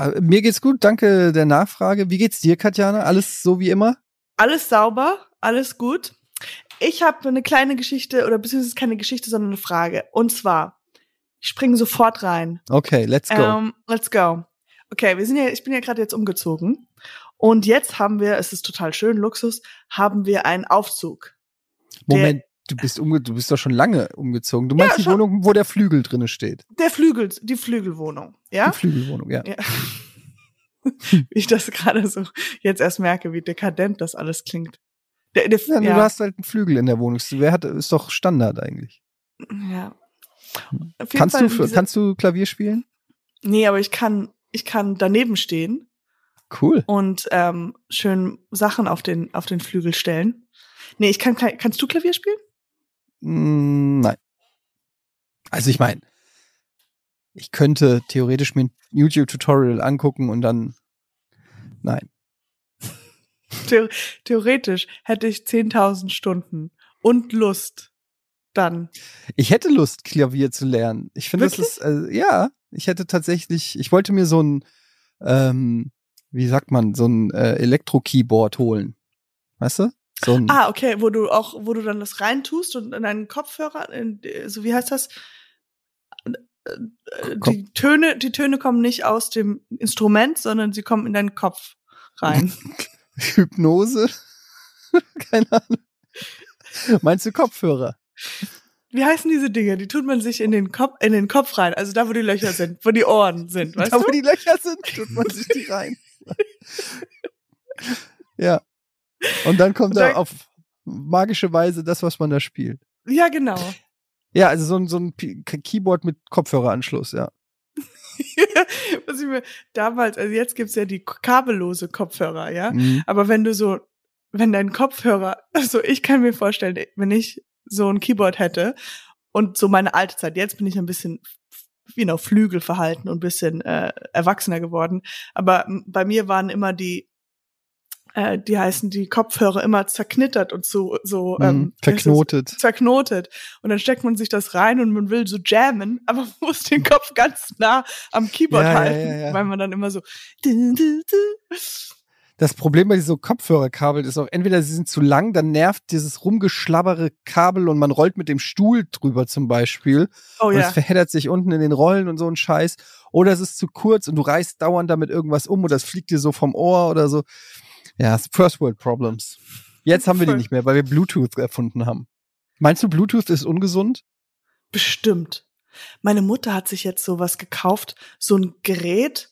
Ja, mir geht's gut. Danke der Nachfrage. Wie geht's dir, Katjana? Alles so wie immer? Alles sauber, alles gut. Ich habe eine kleine Geschichte oder beziehungsweise keine Geschichte, sondern eine Frage. Und zwar, ich springe sofort rein. Okay, let's go. Ähm, let's go. Okay, wir sind ja, ich bin ja gerade jetzt umgezogen und jetzt haben wir, es ist total schön, Luxus, haben wir einen Aufzug. Moment, du bist umge du bist doch schon lange umgezogen. Du meinst Ja, die. Wohnung, wo der Flügel drinne steht? Der Flügel, die Flügelwohnung, ja? Die Flügelwohnung, ja. Ja. Wie ich das gerade so jetzt erst merke, wie dekadent das alles klingt. Der, der, Ja, ja, Du hast halt einen Flügel in der Wohnung. Wer hat, ist doch Standard eigentlich. ja. Kannst Fall du, kannst du Klavier spielen? Nee, aber ich kann, ich kann daneben stehen Cool. und ähm, schön Sachen auf den, auf den Flügel stellen. Nee, ich kann, kannst du Klavier spielen? Mm, nein. Also ich meine, ich könnte theoretisch mir ein YouTube-Tutorial angucken und dann. Nein. The theoretisch hätte ich 10.000 Stunden und Lust dann. Ich hätte Lust, Klavier zu lernen. Ich finde, das ist, äh, ja, ich hätte tatsächlich, ich wollte mir so ein, ähm, wie sagt man, so ein äh, Elektro-Keyboard holen. Weißt du? So ein, Ah, okay, wo du auch, wo du dann das reintust und in deinen Kopfhörer, in, so wie heißt das? Äh, äh. Die Töne, die Töne kommen nicht aus dem Instrument, sondern sie kommen in deinen Kopf rein. Hypnose? Keine Ahnung. Meinst du Kopfhörer? Wie heißen diese Dinge? Die tut man sich in den Kopf, in den Kopf rein, also da, wo die Löcher sind, wo die Ohren sind, weißt da, du? wo die Löcher sind, tut man sich die rein. ja. Und dann kommt da auf magische Weise das, was man da spielt. Ja, genau. Ja, also so ein, so ein Keyboard mit Kopfhöreranschluss, ja. Was ich mir damals, also jetzt gibt's ja die kabellose Kopfhörer, ja. Mhm. Aber wenn du so, wenn dein Kopfhörer, also ich kann mir vorstellen, wenn ich so ein Keyboard hätte und so meine alte Zeit, jetzt bin ich ein bisschen, you know, Flügel verhalten und ein bisschen äh, erwachsener geworden. Aber bei mir waren immer die, äh, die heißen die Kopfhörer immer zerknittert und so, so ähm, Mhm. das? Verknotet. zerknotet. Und dann steckt man sich das rein und man will so jammen, aber man muss den Kopf ganz nah am Keyboard Ja, halten, ja, ja. weil man dann immer so. Das Problem bei diesen Kopfhörerkabeln ist auch, entweder sie sind zu lang, dann nervt dieses rumgeschlabbere Kabel und man rollt mit dem Stuhl drüber zum Beispiel. Oh und es ja. verheddert sich unten in den Rollen und so ein Scheiß. Oder es ist zu kurz und du reißt dauernd damit irgendwas um oder es fliegt dir so vom Ohr oder so. Ja, First World Problems. Jetzt haben wir die nicht mehr, weil wir Bluetooth erfunden haben. Meinst du, Bluetooth ist ungesund? Bestimmt. Meine Mutter hat sich jetzt sowas gekauft, so ein Gerät.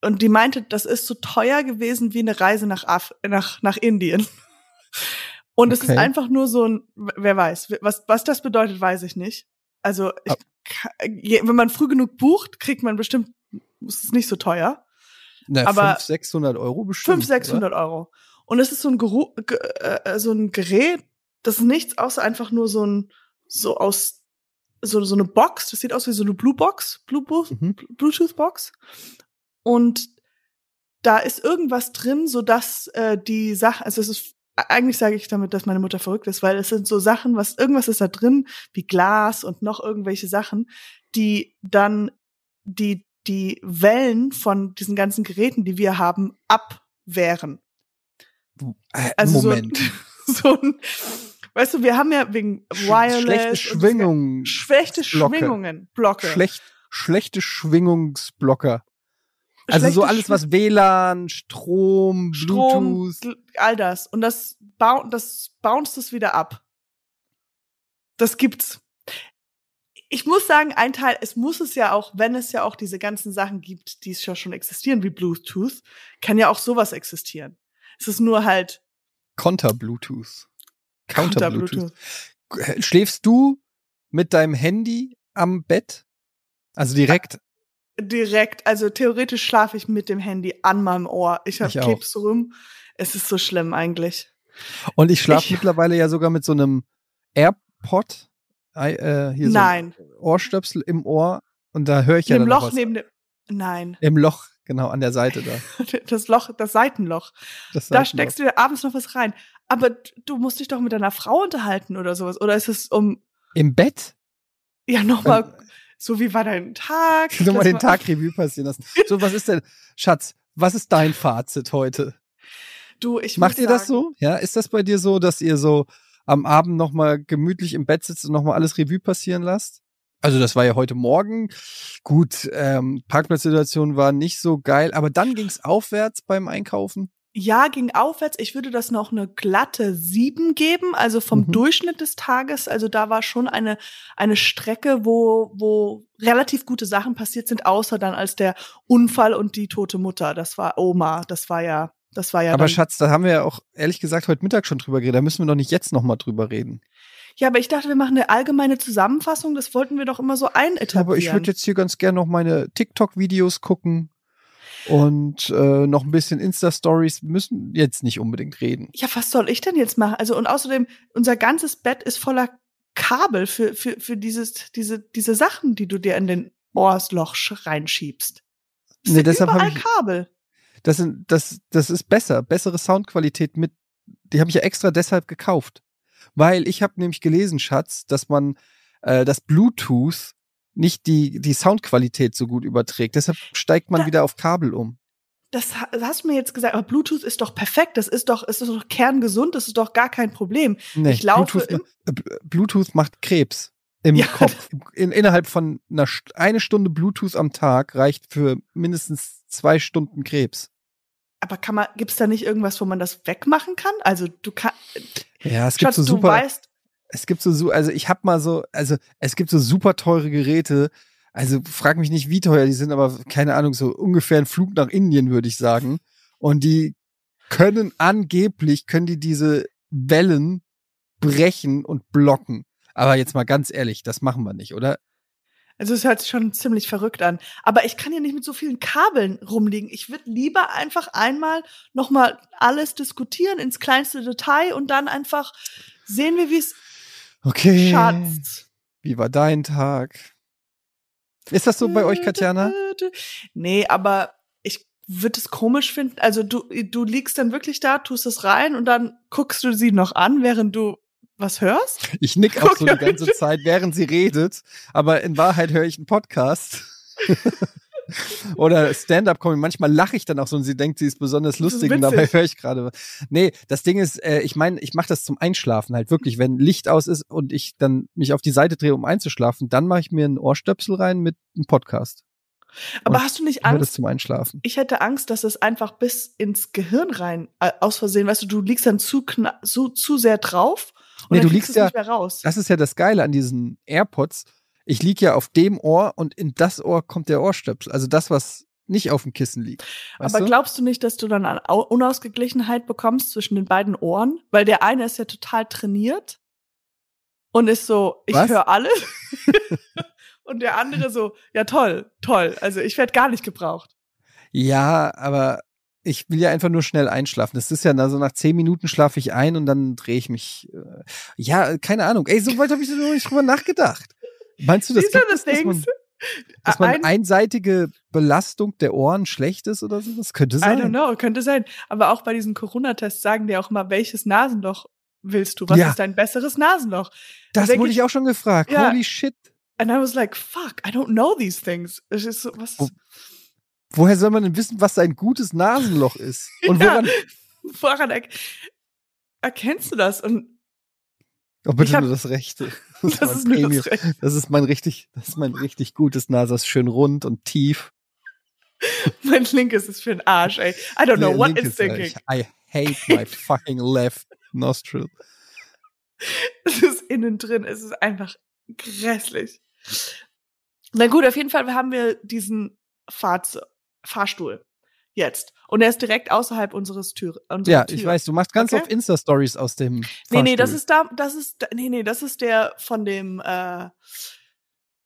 Und die meinte, das ist so teuer gewesen wie eine Reise nach, Af nach, nach Indien. Und es ist Okay. einfach nur so ein, wer weiß, was, was das bedeutet, weiß ich nicht. Also, ich, Ah. wenn man früh genug bucht, kriegt man bestimmt, ist es nicht so teuer. Na, Aber 500, 600 Euro bestimmt. 500, 600 Euro. Und es ist so ein, Geru ge äh, so ein Gerät, das ist nichts außer einfach nur so ein, so aus, so, so eine Box. Das sieht aus wie so eine Blue Box, Blue Mhm. Bluetooth Box. Und da ist irgendwas drin, so dass äh, die Sache, also es ist eigentlich sage ich damit, dass meine Mutter verrückt ist, weil es sind so Sachen, was irgendwas ist da drin, wie Glas und noch irgendwelche Sachen, die dann die die Wellen von diesen ganzen Geräten, die wir haben, abwehren. Äh, Also Moment. so, so ein, weißt du, wir haben ja wegen Wireless Schlechte und Schwingung. schlechte. Schwingungen, Blocke. Schlecht, schlechte Schwingungsblocker. Also so alles, was WLAN, Strom, Strom, Bluetooth. all das. Und das, bou das bounced es wieder ab. Das gibt's. Ich muss sagen, ein Teil, es muss es ja auch, wenn es ja auch diese ganzen Sachen gibt, die es ja schon existieren, wie Bluetooth, kann ja auch sowas existieren. Es ist nur halt Konter-Bluetooth. Counter-Bluetooth. Counter-Bluetooth. Schläfst du mit deinem Handy am Bett? Also direkt. Direkt, also theoretisch schlafe ich mit dem Handy an meinem Ohr. Ich hab Ich auch. kleb's rum. Es ist so schlimm eigentlich. Und ich schlafe mittlerweile ja sogar mit so einem AirPod. Äh, hier Nein. so Ohrstöpsel im Ohr. Und da höre ich ja Im Loch was. neben dem. Nein. Im Loch, genau, an der Seite da. Das Loch, das Seitenloch. Das Da Seitenloch. steckst du dir abends noch was rein. Aber du musst dich doch mit deiner Frau unterhalten oder sowas. Oder ist es um, Im Bett? ja, nochmal So, wie war dein Tag? Nur mal Das den Tag Revue passieren lassen. So, was ist denn, Schatz, was ist dein Fazit heute? Du, ich Macht ihr das sagen, so? Ja, ist das bei dir so, dass ihr so am Abend nochmal gemütlich im Bett sitzt und nochmal alles Revue passieren lasst? Also das war ja heute Morgen. Gut, ähm, Parkplatzsituation war nicht so geil, aber dann ging's aufwärts beim Einkaufen. Ja, ging aufwärts. Ich würde das noch eine glatte sieben geben, also vom Mhm. Durchschnitt des Tages. Also da war schon eine, eine Strecke, wo, wo relativ gute Sachen passiert sind, außer dann als der Unfall und die tote Mutter. Das war Oma. Das war ja, das war ja. aber Schatz, da haben wir ja auch ehrlich gesagt heute Mittag schon drüber geredet. Da müssen wir doch nicht jetzt nochmal drüber reden. ja, aber ich dachte, wir machen eine allgemeine Zusammenfassung. Das wollten wir doch immer so einetablieren. Aber ich würde jetzt hier ganz gerne noch meine TikTok-Videos gucken und äh, noch ein bisschen Insta-Stories. Müssen jetzt nicht unbedingt reden. ja, was soll ich denn jetzt machen? Also, und außerdem, unser ganzes Bett ist voller Kabel für, für, für dieses, diese, diese Sachen, die du dir in den Ohrsloch sch- reinschiebst. Es Nee, sind deshalb hab überall ich- Kabel. Das, sind, das, das ist besser, bessere Soundqualität mit. Die habe ich ja extra deshalb gekauft. Weil ich habe nämlich gelesen, Schatz, dass man äh, das Bluetooth nicht die, die Soundqualität so gut überträgt. Deshalb steigt man Da- wieder auf Kabel um. Das ha- das hast du mir jetzt gesagt, aber Bluetooth ist doch perfekt. Das ist doch, ist doch kerngesund. Das ist doch gar kein Problem. Nee, Ich laufe Bluetooth, äh, Bluetooth macht Krebs im Ja. Kopf. In, innerhalb von einer eine Stunde Bluetooth am Tag reicht für mindestens zwei Stunden Krebs. Aber kann man, gibt's da nicht irgendwas, wo man das wegmachen kann? Also du kannst, Ja, es gibt Schatz, so du super. weißt, es gibt so, also ich habe mal so, also es gibt so super teure Geräte. Also frag mich nicht, wie teuer die sind, aber keine Ahnung, so ungefähr ein Flug nach Indien, würde ich sagen. Und die können angeblich, können die diese Wellen brechen und blocken. Aber jetzt mal ganz ehrlich, das machen wir nicht, oder? Also es hört sich schon ziemlich verrückt an. Aber ich kann ja nicht mit so vielen Kabeln rumliegen. Ich würde lieber einfach einmal nochmal alles diskutieren ins kleinste Detail und dann einfach sehen wir, wie es Okay. schatzt. Wie war dein Tag? Ist das so bei euch, Katjana? Nee, aber ich würde es komisch finden. Also du, du liegst dann wirklich da, tust es rein und dann guckst du sie noch an, während du was hörst? Ich nick auch so die ganze. Zeit, während sie redet, aber in Wahrheit höre ich einen Podcast. Oder Stand-up-Comedy. Manchmal lache ich dann auch so und sie denkt, sie ist besonders Das ist lustig und dabei höre ich gerade. was. Nee, das Ding ist, äh, ich meine, ich mache das zum Einschlafen halt wirklich. Wenn Licht aus ist und ich dann mich auf die Seite drehe, um einzuschlafen, dann mache ich mir einen Ohrstöpsel rein mit einem Podcast. Aber Und hast du nicht Angst? zum Einschlafen. Ich hätte Angst, dass es einfach bis ins Gehirn rein, äh, aus Versehen, weißt du, du liegst dann zu, so, zu sehr drauf und Nee, du liegst ja- nicht mehr raus. Das ist ja das Geile an diesen AirPods. Ich lieg ja auf dem Ohr und in das Ohr kommt der Ohrstöpsel. Also das, was nicht auf dem Kissen liegt. Aber du? glaubst du nicht, dass du dann eine Au- Unausgeglichenheit bekommst zwischen den beiden Ohren? Weil der eine ist ja total trainiert und ist so, ich höre alles. und der andere so, ja toll, toll. Also ich werde gar nicht gebraucht. Ja, aber ich will ja einfach nur schnell einschlafen. Das ist ja na, so nach zehn Minuten schlafe ich ein und dann drehe ich mich. Äh, ja, keine Ahnung. Ey, so weit habe ich so noch nicht drüber nachgedacht. Meinst du, das gibt das dass man, dass man Ein- einseitige Belastung der Ohren schlecht ist oder so? Das könnte I sein. don't know, könnte sein. Aber auch bei diesen Corona-Tests sagen die auch immer, welches Nasenloch willst du? Was Ja. ist dein besseres Nasenloch? Das wurde ich- ich auch schon gefragt. Ja. Holy shit. And I was like, fuck, I don't know these things. Ist so, was, Wo- Woher soll man denn wissen, was ein gutes Nasenloch ist? Und Ja. woran, woran er, erkennst du das? Und oh, bitte hab- nur das Rechte. Das, das mein ist nur Premium. das Recht. das ist mein richtig, das ist mein richtig gutes Nase. Das ist schön rund und tief. Mein linkes ist für den Arsch, ey. I don't know what it's thinking. I hate my fucking left nostril. Es ist innen drin, es ist einfach grässlich. Na gut, auf jeden Fall haben wir diesen Fahrz Fahrstuhl jetzt. Und er ist direkt außerhalb unseres Tür. Ja, Tür. ich weiß, du machst ganz Okay. oft Insta-Stories aus dem Nee, nee, das ist da, das ist, nee, nee, das ist der von dem, äh,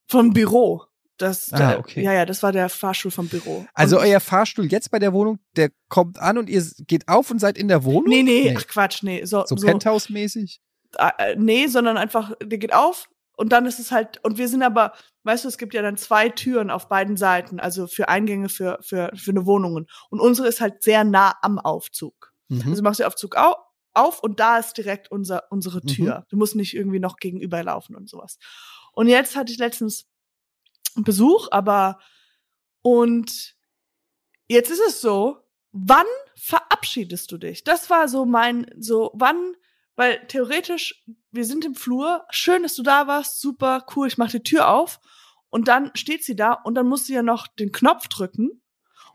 vom Büro. Das, Ah, äh, okay. Ja, ja, das war der Fahrstuhl vom Büro. Also Und- euer Fahrstuhl jetzt bei der Wohnung, der kommt an und ihr geht auf und seid in der Wohnung? Nee, nee, Nee. ach Quatsch, nee. So, So, so, Penthouse-mäßig? äh, nee, sondern einfach, der geht auf und dann ist es halt, und wir sind aber, weißt du, es gibt ja dann zwei Türen auf beiden Seiten, also für Eingänge für, für, für eine Wohnungen. Und unsere ist halt sehr nah am Aufzug. Mhm. Also du machst den Aufzug au auf und da ist direkt unser, unsere Mhm. Tür. Du musst nicht irgendwie noch gegenüberlaufen und sowas. Und jetzt hatte ich letztens Besuch, aber und jetzt ist es so, wann verabschiedest du dich? Das war so mein, so, wann, weil theoretisch, wir sind im Flur, schön, dass du da warst, super, cool, ich mach die Tür auf und dann steht sie da und dann muss sie ja noch den Knopf drücken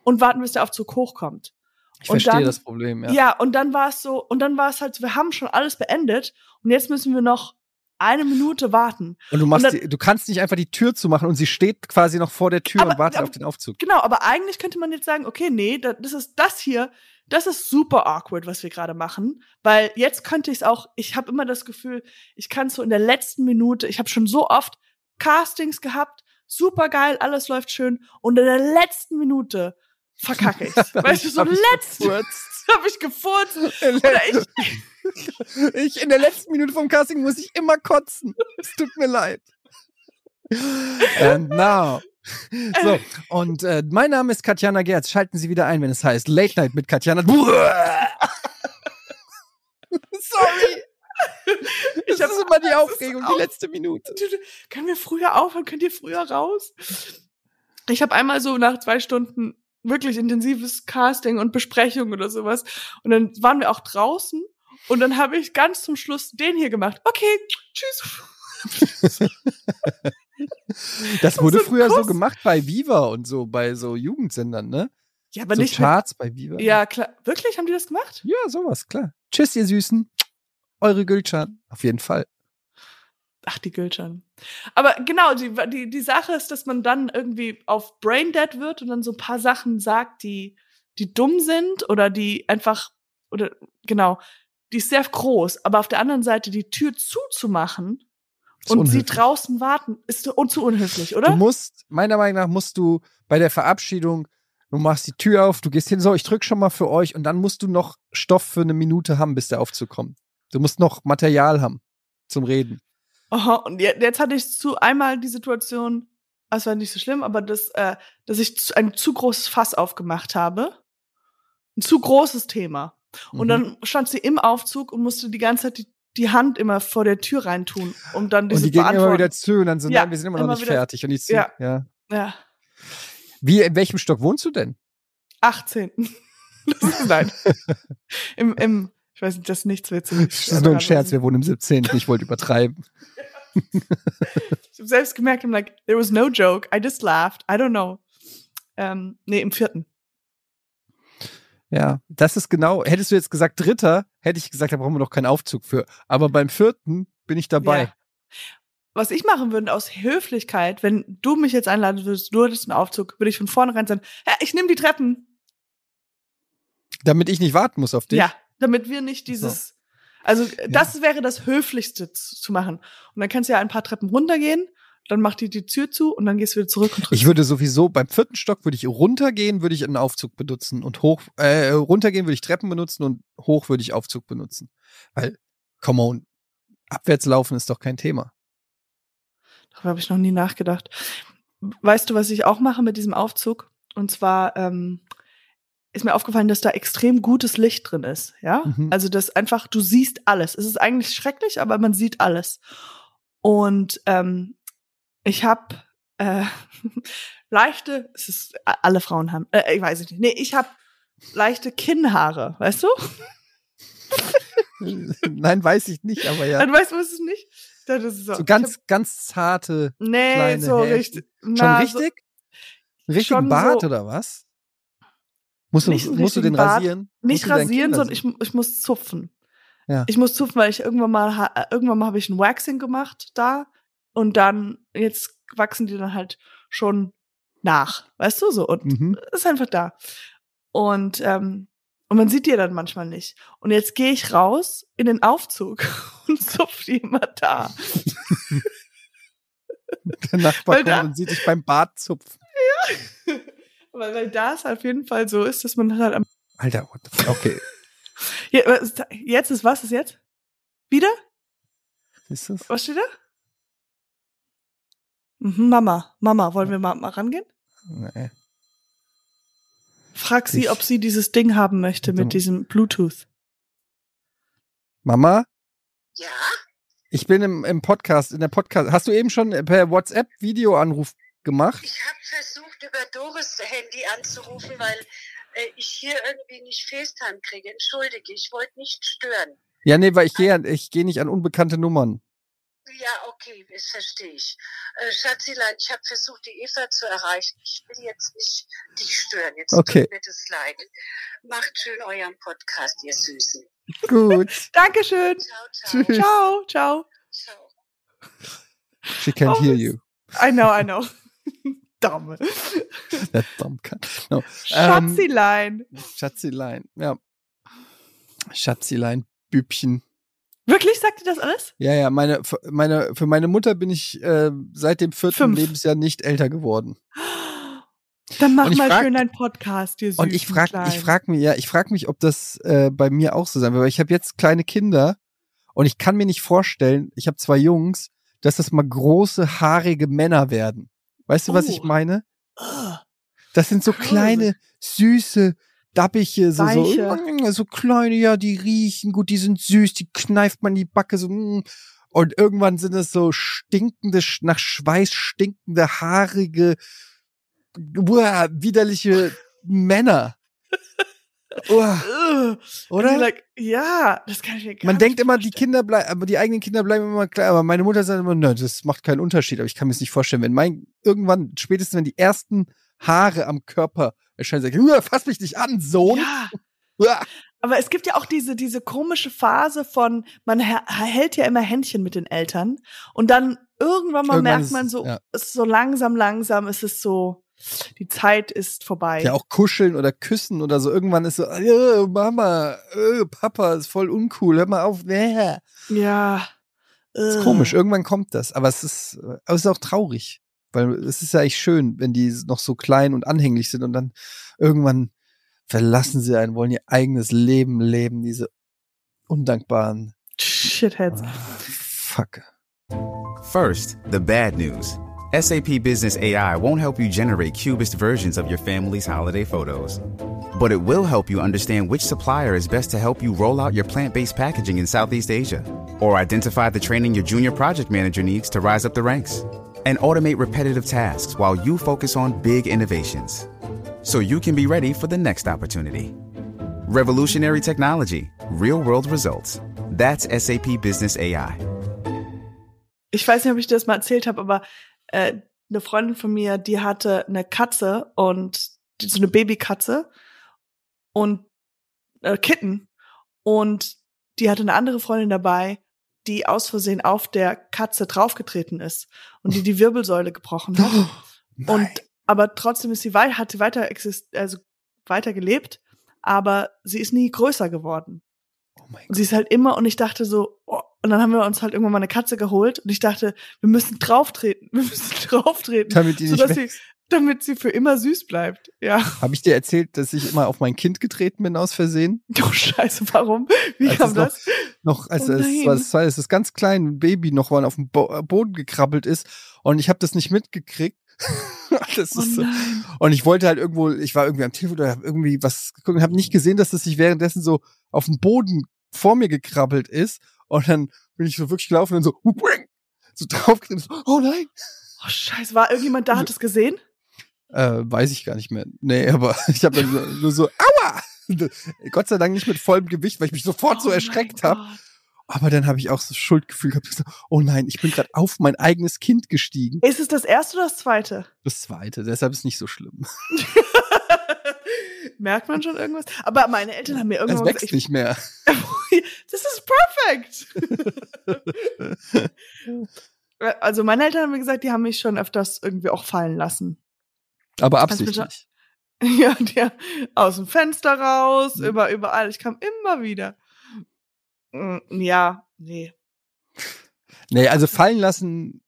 und warten, bis der Aufzug hochkommt. Ich Und verstehe dann- das Problem, ja. Ja, und dann war es so, und dann war es halt, so, wir haben schon alles beendet und jetzt müssen wir noch eine Minute warten. Und du machst, Und dann- die, du kannst nicht einfach die Tür zumachen und sie steht quasi noch vor der Tür Aber- und wartet aber- auf den Aufzug. Genau, aber eigentlich könnte man jetzt sagen, okay, nee, da- das ist das hier, das ist super awkward, was wir gerade machen, weil jetzt könnte ich es auch, ich habe immer das Gefühl, ich kann so in der letzten Minute, ich habe schon so oft Castings gehabt, super geil, alles läuft schön und in der letzten Minute verkacke ich. weißt du, so letzte gefurzt. habe ich gefurzt oder ich Ich in der letzten Minute vom Casting muss ich immer kotzen. Es tut mir leid. And now. So, und äh, mein Name ist Katjana Gerz. Schalten Sie wieder ein, wenn es heißt Late Night mit Katjana. Sorry. Ich Das hab- ist immer die Aufregung, die letzte Minute. Können wir früher aufhören? Könnt ihr früher raus? Ich habe einmal so nach zwei Stunden wirklich intensives Casting und Besprechung oder sowas. Und dann waren wir auch draußen und dann habe ich ganz zum Schluss den hier gemacht. Okay, tschüss. Das wurde so früher so Kuss. gemacht bei Viva und so, bei so Jugendsendern, ne? Ja, aber so nicht. Charts bei Viva. ja, klar. Wirklich? Haben die das gemacht? Ja, sowas, klar. Tschüss, ihr Süßen. Eure Gülcan. Auf jeden Fall. Ach, die Gülcan. Aber genau, die, die, die Sache ist, dass man dann irgendwie auf Braindead wird und dann so ein paar Sachen sagt, die, die dumm sind oder die einfach, oder genau, die ist sehr groß. Aber auf der anderen Seite die Tür zuzumachen und sie unhöflich. draußen warten, ist und zu unhöflich, Du oder? musst, meiner Meinung nach, musst du bei der Verabschiedung, du machst die Tür auf, du gehst hin, so, ich drück schon mal für euch und dann musst du noch Stoff für eine Minute haben, bis der Aufzug kommt. Du musst noch Material haben zum Reden. Aha, und je- jetzt hatte ich zu einmal die Situation, das war nicht so schlimm, aber das, äh, dass ich ein zu großes Fass aufgemacht habe. Ein zu großes Thema. Und Mhm. dann stand sie im Aufzug und musste die ganze Zeit die, die Hand immer vor der Tür reintun, um dann und diese die gehen immer wieder zu und dann so, Ja, nein, wir sind immer noch immer nicht wieder- fertig. Und die zu, Ja. ja. Ja, Wie, in welchem Stock wohnst du denn? 18. Das ist, nein. Im, im, ich weiß nicht, das ist nichts Witziges. Das ist nur ein Scherz, wir wohnen im 17. Ich wollte übertreiben. Ich habe selbst gemerkt, I'm like, there was no joke. I just laughed. I don't know. Ähm, nee, im vierten. Ja, das ist genau, hättest du jetzt gesagt Dritter, hätte ich gesagt, da brauchen wir noch keinen Aufzug für. Aber beim vierten bin ich dabei. Ja. Was ich machen würde aus Höflichkeit, wenn du mich jetzt einladen würdest, du hättest einen Aufzug, würde ich von vornherein sagen, ja, ich nehme die Treppen. Damit ich nicht warten muss auf dich. Ja, damit wir nicht dieses, also das wäre das Höflichste zu, zu machen. Und dann kannst du ja ein paar Treppen runtergehen, dann macht die die Tür zu und dann gehst du wieder zurück und. Ich würde sowieso beim vierten Stock würde ich runtergehen, würde ich einen Aufzug benutzen und hoch äh, runtergehen würde ich Treppen benutzen und hoch würde ich Aufzug benutzen, weil come on, abwärts laufen ist doch kein Thema. Darüber habe ich noch nie nachgedacht. Weißt du, was ich auch mache mit diesem Aufzug? Und zwar ähm, ist mir aufgefallen, dass da extrem gutes Licht drin ist. Ja, Mhm. also das einfach, du siehst alles. Es ist eigentlich schrecklich, aber man sieht alles. Und ähm, ich habe äh, leichte, es ist alle Frauen haben, äh, ich weiß nicht. Nee, ich habe leichte Kinnhaare, weißt du? Nein, weiß ich nicht, aber ja. Dann weißt du, was es nicht? Das ist so. So ganz, ganz zarte, hab, nee, kleine so Härchen. richtig. schon na, so- richtig? Einen richtigen schon Bart so- oder was? Musst du, Nicht musst du den Bart, rasieren? Nicht rasieren, sondern ich, ich muss zupfen. Ja. Ich muss zupfen, weil ich irgendwann mal äh, irgendwann mal habe ich ein Waxing gemacht da und dann jetzt wachsen die dann halt schon nach, weißt du so und Mhm. ist einfach da. Und ähm, und man sieht die dann manchmal nicht. Und jetzt gehe ich raus in den Aufzug und zupf die immer da. Der Nachbar Weil da- kommt und sieht dich beim Bart zupfen. weil, weil das auf jeden Fall so ist, dass man halt am Alter? Okay. Ja, jetzt ist was ist jetzt? Wieder? Ist das? Was steht da? Mhm, Mama, Mama, wollen wir mal, mal rangehen? Nee. Frag sie, Ich- ob sie dieses Ding haben möchte mit diesem Bluetooth. Mama, Ja, ich bin im, im Podcast, in der Podcast. Hast du eben schon per WhatsApp Videoanruf gemacht? Ich habe versucht, über Doris Handy anzurufen, weil äh, ich hier irgendwie nicht FaceTime kriege. Entschuldige, ich wollte nicht stören. Ja, nee, weil ich gehe ich geh nicht an unbekannte Nummern. Ja, okay, das verstehe ich. Äh, Schatzilein, ich habe versucht, die Eva zu erreichen. Ich will jetzt nicht dich stören. Jetzt Okay. tut mir das leid. Macht schön euren Podcast, ihr Süßen. Gut. Dankeschön. Ciao, ciao. Tschüss. Ciao, ciao. ciao. She can't Oh, hear you. I know, I know. Dumme. That dumb cunt. No. Ähm, Schatzilein. Schatzilein, ja. Schatzilein, Bübchen. Wirklich, sagt ihr das alles? Ja, ja, meine, für meine, für meine Mutter bin ich äh, seit dem vierten Fünf. Lebensjahr nicht älter geworden. Dann mach mal frag- schön deinen Podcast, ihr süßen Und ich frag, ich frag mich, ja, ich frag mich, ob das äh, bei mir auch so sein wird, weil ich habe jetzt kleine Kinder und ich kann mir nicht vorstellen, ich habe zwei Jungs, dass das mal große, haarige Männer werden. Weißt du, was ich Oh. meine? Ugh. Das sind so kleine, süße, dappige, so, so, Weiche. so kleine, ja, die riechen gut, die sind süß, die kneift man in die Backe so. mm. Und irgendwann sind es so stinkende, nach Schweiß stinkende, haarige, uah, widerliche Männer. Uah, oder? Like, ja, das kann ich mir gar Man nicht denkt immer, die. Kinder bleiben, aber die eigenen Kinder bleiben immer klein. Aber meine Mutter sagt immer, nein, das macht keinen Unterschied. Aber ich kann mir das nicht vorstellen, wenn mein, irgendwann, spätestens wenn die ersten Haare am Körper erscheinen, sagt, "Uah, fass mich nicht an, Sohn. Ja, aber es gibt ja auch diese, diese komische Phase von, man hält ja immer Händchen mit den Eltern und dann irgendwann mal Irgendwann merkt man so, ja. so langsam, langsam ist es so, die Zeit ist vorbei. Ja, auch kuscheln oder küssen oder so. Irgendwann ist so, äh, Mama, äh, Papa, ist voll uncool, hör mal auf. Äh. Ja. Ist Ugh. komisch, irgendwann kommt das. Aber es ist, äh, aber es ist auch traurig. Weil es ist ja echt schön, wenn die noch so klein und anhänglich sind und dann irgendwann verlassen sie einen, wollen ihr eigenes Leben leben, diese undankbaren. Shitheads. Ah, fuck. First, the bad news. SAP Business AI won't help you generate cubist versions of your family's holiday photos. But it will help you understand which supplier is best to help you roll out your plant based packaging in Southeast Asia, or identify the training your junior project manager needs to rise up the ranks, and automate repetitive tasks while you focus on big innovations. So you can be ready for the next opportunity. Revolutionary technology, real world results. That's SAP Business AI. Ich weiß nicht, ob ich das mal erzählt habe, aber äh, eine Freundin von mir, die hatte eine Katze und so eine Babykatze und äh, Kitten und die hatte eine andere Freundin dabei, die aus Versehen auf der Katze draufgetreten ist und die die Wirbelsäule gebrochen hat. Und aber trotzdem ist sie wei hat sie weiter exist also weiter gelebt, aber sie ist nie größer geworden. oh mein Und Gott. sie ist halt immer und ich dachte so, oh, und dann haben wir uns halt irgendwann mal eine Katze geholt und ich dachte, wir müssen drauftreten, wir müssen drauftreten, Damit die nicht sodass sie, damit sie für immer süß bleibt. Ja. Habe ich dir erzählt, dass ich immer auf mein Kind getreten bin aus Versehen? Oh Scheiße, warum? Wie Als kam es noch- das? Noch als Oh es war, es war es das ganz kleine Baby noch mal auf dem Bo äh, Boden gekrabbelt ist und ich habe das nicht mitgekriegt. das Oh ist so. Und ich wollte halt irgendwo, ich war irgendwie am Telefon oder hab irgendwie was geguckt und habe nicht gesehen, dass das sich währenddessen so auf dem Boden vor mir gekrabbelt ist. Und dann bin ich so wirklich gelaufen und so, so draufgetreten. So, oh nein. Oh Scheiße, war irgendjemand da, hat es gesehen? Äh, weiß ich gar nicht mehr. Nee, aber ich habe dann so, nur so, aua! Gott sei Dank nicht mit vollem Gewicht, weil ich mich sofort so Oh mein erschreckt habe. Aber dann habe ich auch so Schuldgefühl gehabt. So, oh nein, ich bin gerade auf mein eigenes Kind gestiegen. Ist es das erste oder das zweite? Das zweite, deshalb ist nicht so schlimm. Merkt man schon irgendwas? Aber meine Eltern haben mir Es irgendwann wächst gesagt, nicht mehr. das ist perfekt. also meine Eltern haben mir gesagt, die haben mich schon öfters irgendwie auch fallen lassen. Aber absichtlich. Ja, der aus dem Fenster raus, Mhm. über überall. Ich kam immer wieder. Mm, Ja, nee. Nee, also fallen lassen,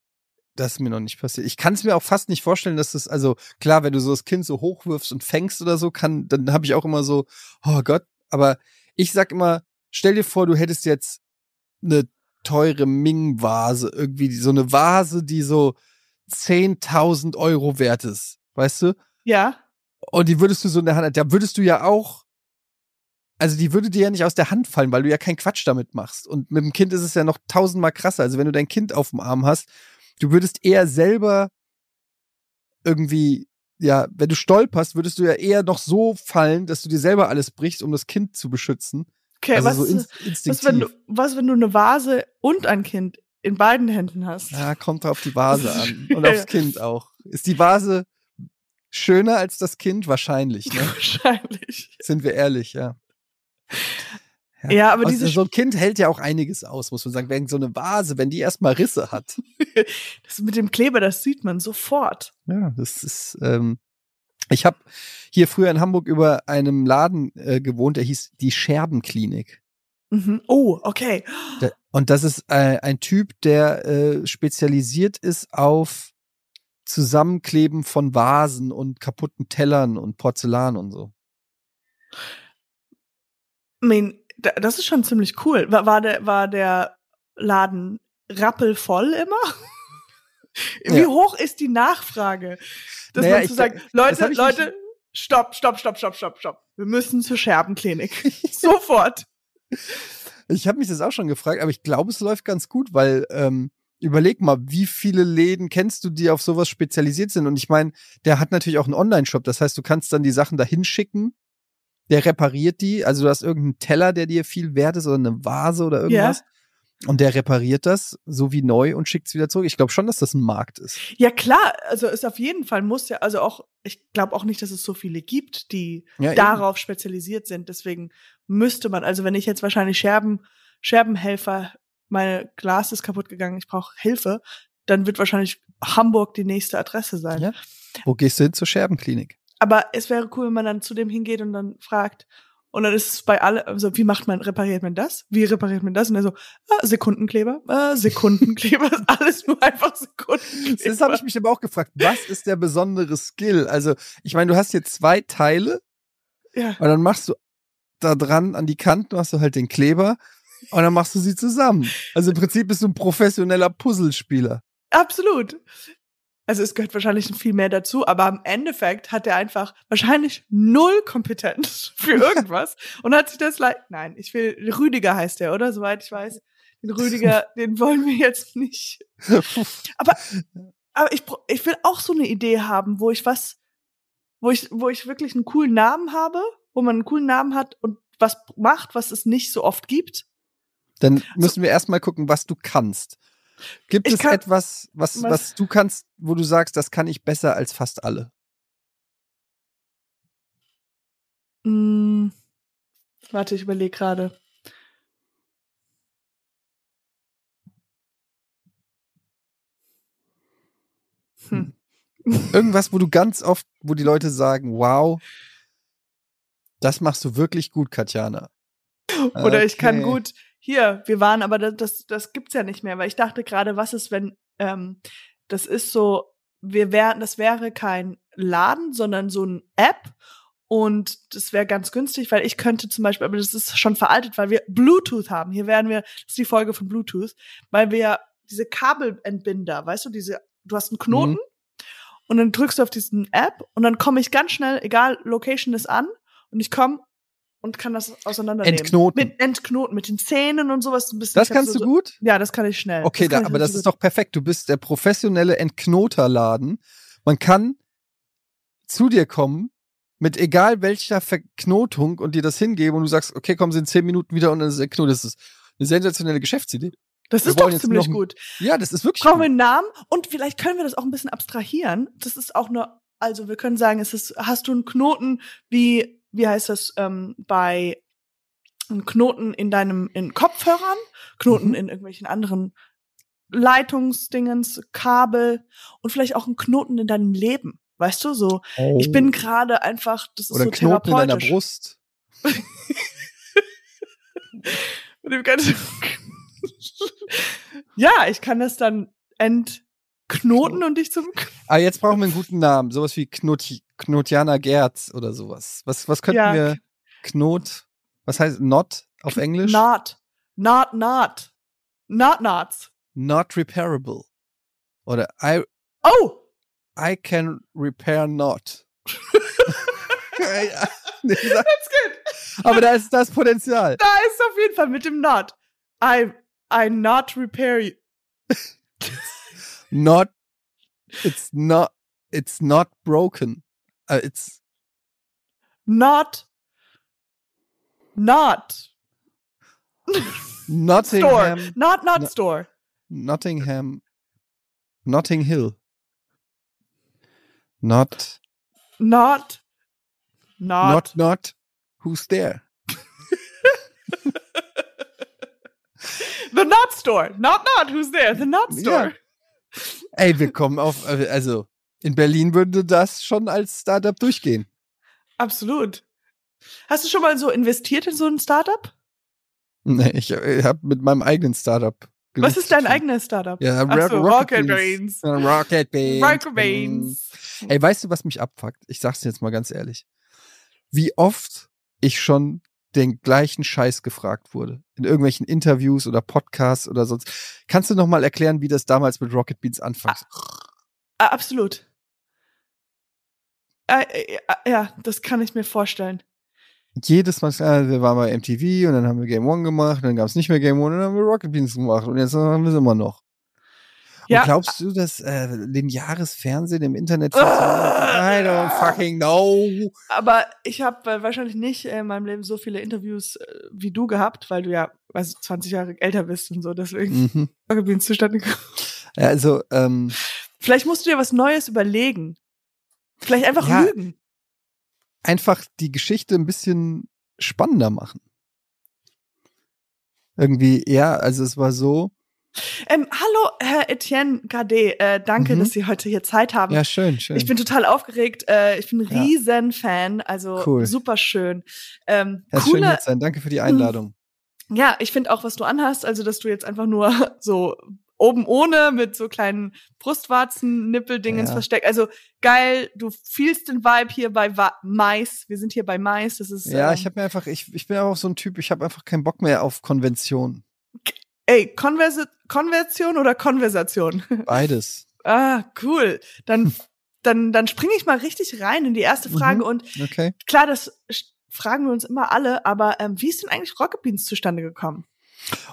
das ist mir noch nicht passiert. Ich kann es mir auch fast nicht vorstellen, dass das, also klar, wenn du so das Kind so hochwirfst und fängst oder so, kann, dann habe ich auch immer so, oh Gott, aber ich sag immer, stell dir vor, du hättest jetzt eine teure Ming-Vase, irgendwie so eine Vase, die so 10.000 Euro wert ist, weißt du? Ja, Und die würdest du so in der Hand, da würdest du ja auch, also die würde dir ja nicht aus der Hand fallen, weil du ja keinen Quatsch damit machst. Und mit dem Kind ist es ja noch tausendmal krasser. Also wenn du dein Kind auf dem Arm hast, du würdest eher selber irgendwie, ja, wenn du stolperst, würdest du ja eher noch so fallen, dass du dir selber alles brichst, um das Kind zu beschützen. Okay, also was, so ins, was, wenn du, was, wenn du eine Vase und ein Kind in beiden Händen hast? ja, kommt auf die Vase an und aufs. Kind auch. Ist die Vase schöner als das Kind? Wahrscheinlich, ne? Wahrscheinlich. Sind wir ehrlich, ja. Ja, aber Aus- diese so ein Kind hält ja auch einiges aus, muss man sagen. Während so eine Vase, wenn die erstmal Risse hat. das mit dem Kleber, das sieht man sofort. Ja, das ist. Ähm, ich habe hier früher in Hamburg über einem Laden äh, gewohnt, der hieß die Scherbenklinik. Mhm. Oh, okay. Da, und das ist äh, ein Typ, der äh, spezialisiert ist auf Zusammenkleben von Vasen und kaputten Tellern und Porzellan und so. I mean, da- das ist schon ziemlich cool. War, war, der, war der Laden rappelvoll immer? Wie Ja. hoch ist die Nachfrage? Dass Naja, man zu sagen, Leute, Leute, stopp, stopp, stopp, stopp, stopp, stopp. Wir müssen zur Scherbenklinik. Sofort. Ich habe mich das auch schon gefragt, aber ich glaube, es läuft ganz gut, weil ähm, überleg mal, wie viele Läden kennst du, die auf sowas spezialisiert sind? Und ich meine, der hat natürlich auch einen Online-Shop. Das heißt, du kannst dann die Sachen dahin schicken. Der repariert die. Also du hast irgendeinen Teller, der dir viel wert ist oder eine Vase oder irgendwas. Und der repariert das so wie neu und schickt es wieder zurück. Ich glaube schon, dass das ein Markt ist. Ja, klar, also ist auf jeden Fall muss ja, also auch, ich glaube auch nicht, dass es so viele gibt, die Ja, darauf spezialisiert sind. Deswegen müsste man, also wenn ich jetzt wahrscheinlich Scherben, Scherbenhelfer, meine Glas ist kaputt gegangen, ich brauche Hilfe, dann wird wahrscheinlich Hamburg die nächste Adresse sein. Ja. Wo gehst du hin zur Scherbenklinik? Aber es wäre cool, wenn man dann zu dem hingeht und dann fragt, und dann ist es bei alle, also wie macht man, repariert man das? Wie repariert man das? Und er so, ah, Sekundenkleber, ah, Sekundenkleber, alles nur einfach Sekundenkleber. Das habe ich mich aber auch gefragt. Was ist der besondere Skill? Also, ich meine, du hast hier zwei Teile ja. Und dann machst du da dran an die Kanten, machst du halt den Kleber und dann machst du sie zusammen. Also im Prinzip bist du ein professioneller Puzzlespieler. Absolut. Also es gehört wahrscheinlich viel mehr dazu, aber im Endeffekt hat er einfach wahrscheinlich null Kompetenz für irgendwas und hat sich das leid. Nein, ich will Rüdiger heißt der, oder? Soweit ich weiß. Den Rüdiger, den wollen wir jetzt nicht. Aber aber ich ich will auch so eine Idee haben, wo ich was, wo ich wo ich wirklich einen coolen Namen habe, wo man einen coolen Namen hat und was macht, was es nicht so oft gibt. Dann müssen wir erstmal gucken, was du kannst. Gibt Ich es kann- etwas, was, Was? was du kannst, wo du sagst, das kann ich besser als fast alle? Mm, warte, ich überlege gerade. Hm. Irgendwas, wo du ganz oft, wo die Leute sagen, wow, das machst du wirklich gut, Katjana. Oder ich kann Okay. gut, hier, wir waren, aber das, das, das gibt's ja nicht mehr, weil ich dachte gerade, was ist, wenn, ähm, das ist so, wir wären, das wäre kein Laden, sondern so ein App und das wäre ganz günstig, weil ich könnte zum Beispiel, aber das ist schon veraltet, weil wir Bluetooth haben. Hier werden wir, das ist die Folge von Bluetooth, weil wir diese Kabelentbinder, weißt du, diese, du hast einen Knoten Mhm. und dann drückst du auf diesen App und dann komme ich ganz schnell, egal, Location ist an und ich komme und kann das auseinandernehmen. Entknoten. Mit Entknoten, mit den Zähnen und sowas. Ein bisschen, Das kannst so, du gut? Ja, das kann ich schnell. Okay, da, kann ich aber das so ist gut. doch perfekt. Du bist der professionelle Entknoterladen. Man kann zu dir kommen mit egal welcher Verknotung und dir das hingeben und du sagst, okay, kommen Sie in zehn Minuten wieder und dann ist es entknotet. Das ist eine sensationelle Geschäftsidee. Das wir ist doch ziemlich noch- gut. Ja, das ist wirklich Brauchen wir gut. einen Namen und vielleicht können wir das auch ein bisschen abstrahieren. Das ist auch nur, also wir können sagen, es ist, hast du einen Knoten wie, wie heißt das, ähm, bei Knoten in deinem, in Kopfhörern, Knoten Mhm. in irgendwelchen anderen Leitungsdingens, Kabel und vielleicht auch einen Knoten in deinem Leben. Weißt du, so, ich bin gerade einfach, das ist Oh. Oder so ein Knoten in deiner. Brust. Ja, ich kann das dann entknoten und dich zum Ah, jetzt brauchen wir einen guten Namen. Sowas wie Knot Knotiana Gerz oder sowas. Was, was könnten Ja. wir? Knot, was heißt not auf Englisch? Not. Not, not. Not, nots. Not repairable. Oder I, Oh! I can repair not. Nee, da- That's good. Aber da ist das Potenzial. Da ist auf jeden Fall mit dem Not. I, I not repair you. Not, it's not, it's not broken. Uh, it's Not. Not. Nottingham. store. Not not No- store. Nottingham. Notting Hill. Not. Not. Not. Not. Not. Who's there? The not store. Not not. Who's there? The not store. Ey, wir kommen auf. äh, Also, in Berlin würde das schon als Startup durchgehen. Absolut. Hast du schon mal so investiert in so ein Startup? Nee, ich habe mit meinem eigenen Startup. Was ist dein eigenes Startup? Ja, Ro- so, Rocket Brains. Ja, Rocket Beans. Rocket Beans. Ey, weißt du, was mich abfuckt? Ich sag's dir jetzt mal ganz ehrlich. Wie oft ich schon den gleichen Scheiß gefragt wurde. In irgendwelchen Interviews oder Podcasts oder sonst. Kannst du noch mal erklären, wie das damals mit Rocket Beans anfangs? Ah, absolut. Äh, äh, äh, ja, das kann ich mir vorstellen. Jedes Mal, äh, wir waren bei MTV und dann haben wir Game One gemacht, dann gab's nicht mehr Game One und dann haben wir Rocket Beans gemacht und jetzt haben wir es immer noch. Ja. Und glaubst du, dass äh, lineares Fernsehen im Internet funktioniert? I don't fucking know. Aber ich habe äh, wahrscheinlich nicht in meinem Leben so viele Interviews äh, wie du gehabt, weil du ja weiß, 20 Jahre älter bist und so, deswegen Mhm. Rocket Beans zustande gekommen. Ja, also, ähm, Vielleicht musst du dir was Neues überlegen. Vielleicht einfach Ja. lügen. einfach die Geschichte ein bisschen spannender machen. Irgendwie, ja, also es war so. Ähm, hallo, Herr Etienne Gade. Äh, danke, Mhm. dass Sie heute hier Zeit haben. Ja, schön, schön. Ich bin total aufgeregt. Äh, ich bin ein Ja. riesen Fan. Also Cool. super schön. Ähm, ja, schön coole, hier zu sein. Danke für die Einladung. ja, ich finde auch, was du anhast, also dass du jetzt einfach nur so oben ohne mit so kleinen Brustwarzen, Nippeldingens Ja. versteckt. Also geil, du fühlst den Vibe hier bei Wa Mais. Wir sind hier bei Mais. Das ist Ja, ähm, ich habe mir einfach, ich, ich bin auch so ein Typ, ich habe einfach keinen Bock mehr auf Konvention. ey Konverse Konversion oder Konversation. Beides. ah, cool. Dann dann dann springe ich mal richtig rein in die erste Frage Mhm. und Okay. klar, das fragen wir uns immer alle, aber ähm, wie ist denn eigentlich Rocket Beans zustande gekommen?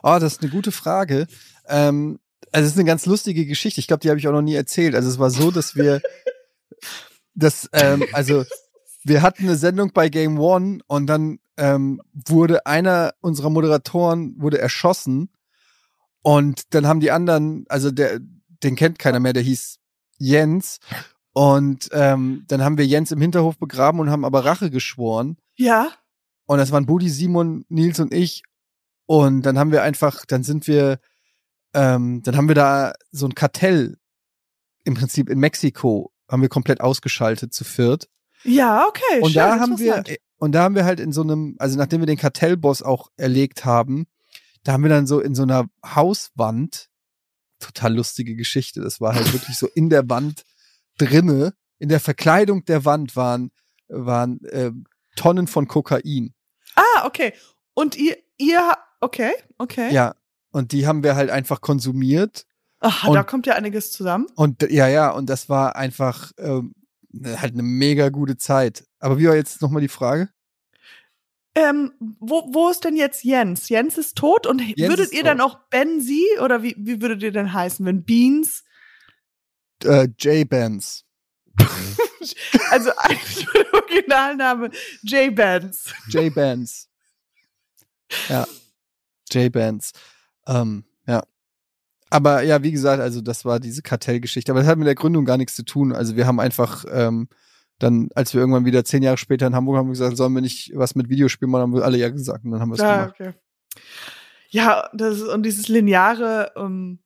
Oh, das ist eine gute Frage. Ähm, also es ist eine ganz lustige Geschichte. Ich glaube, die habe ich auch noch nie erzählt. Also es war so, dass wir das, ähm, also wir hatten eine Sendung bei Game One und dann ähm, wurde einer unserer Moderatoren wurde erschossen und dann haben die anderen, also der, den kennt keiner mehr, der hieß Jens und ähm, dann haben wir Jens im Hinterhof begraben und haben aber Rache geschworen. Ja, Und das waren Budi, Simon, Nils und ich. Und dann haben wir einfach, dann sind wir, ähm, dann haben wir da so ein Kartell im Prinzip in Mexiko, haben wir komplett ausgeschaltet zu viert. ja, okay. Und schön, da haben wir, und da haben wir halt in so einem, also nachdem wir den Kartellboss auch erlegt haben, da haben wir dann so in so einer Hauswand, total lustige Geschichte, das war halt wirklich so in der Wand drinne, in der Verkleidung der Wand waren, waren ähm, Tonnen von Kokain. Ah, okay. Und ihr, ihr, okay, okay. Ja, und die haben wir halt einfach konsumiert. Ach, Und- da kommt ja einiges zusammen. Und ja, ja, und das war einfach ähm, halt eine mega gute Zeit. Aber wie war jetzt nochmal die Frage? Ähm, wo, wo ist denn jetzt Jens? Jens ist tot und Jens würdet ihr dann tot. auch Benzi oder wie, wie würdet ihr denn heißen, wenn Beans? Äh, J-Bands. Also eigentlich der Originalname J Bands. J-Bands. ja. J-Bands. Ähm, ja. Aber ja, wie gesagt, also das war diese Kartellgeschichte. Aber das hat mit der Gründung gar nichts zu tun. Also wir haben einfach ähm, dann, als wir irgendwann wieder zehn Jahre später in Hamburg haben wir gesagt, sollen wir nicht was mit Videospielen machen, haben wir alle ja gesagt. Und dann haben wir es Ja, gemacht. okay. Ja, das ist, und dieses lineare ähm,